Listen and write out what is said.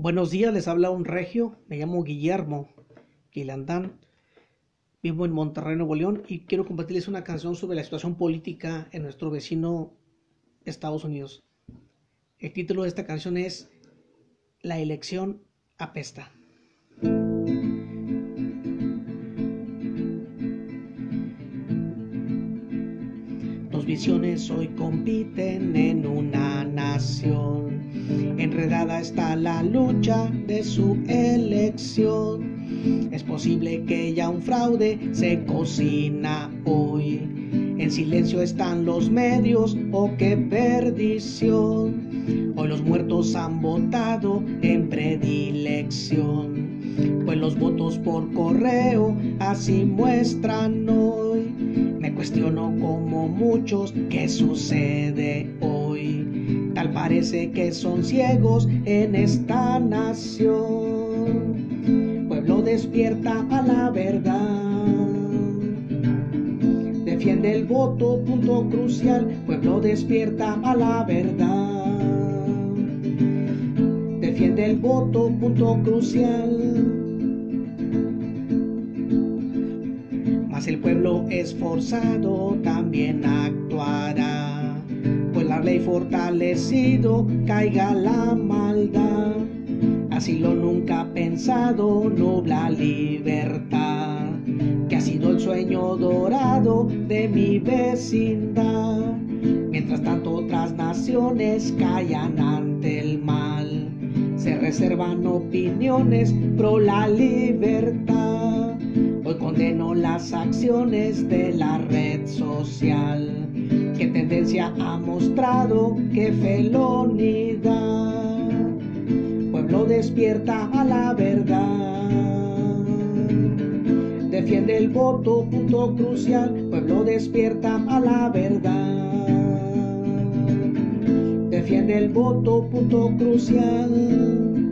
Buenos días, les habla un regio, me llamo Guillermo Quilandán, vivo en Monterrey, Nuevo León y quiero compartirles una canción sobre la situación política en nuestro vecino Estados Unidos. El título de esta canción es La elección apesta. Visiones hoy compiten en una nación Enredada está la lucha de su elección. Es posible que ya un fraude se cocina hoy. En silencio están los medios, oh qué perdición. Hoy los muertos han votado en predilección. Pues los votos por correo así muestran. Cuestiono como muchos qué sucede hoy. Tal parece que son ciegos en esta nación. Pueblo despierta a la verdad. Defiende el voto, punto crucial. Pueblo despierta a la verdad. Defiende el voto, punto crucial. El pueblo esforzado también actuará la ley fortalecido caiga la maldad. Así lo nunca pensado, nubla libertad, que ha sido el sueño dorado de mi vecindad. Mientras tanto otras naciones callan ante el mal, se reservan opiniones pro la libertad. Hoy condeno las acciones de la red social ¿Qué tendencia ha mostrado? ¿Qué felonidad? Pueblo despierta a la verdad. Defiende el voto, punto crucial. Pueblo despierta a la verdad. Defiende el voto, punto crucial.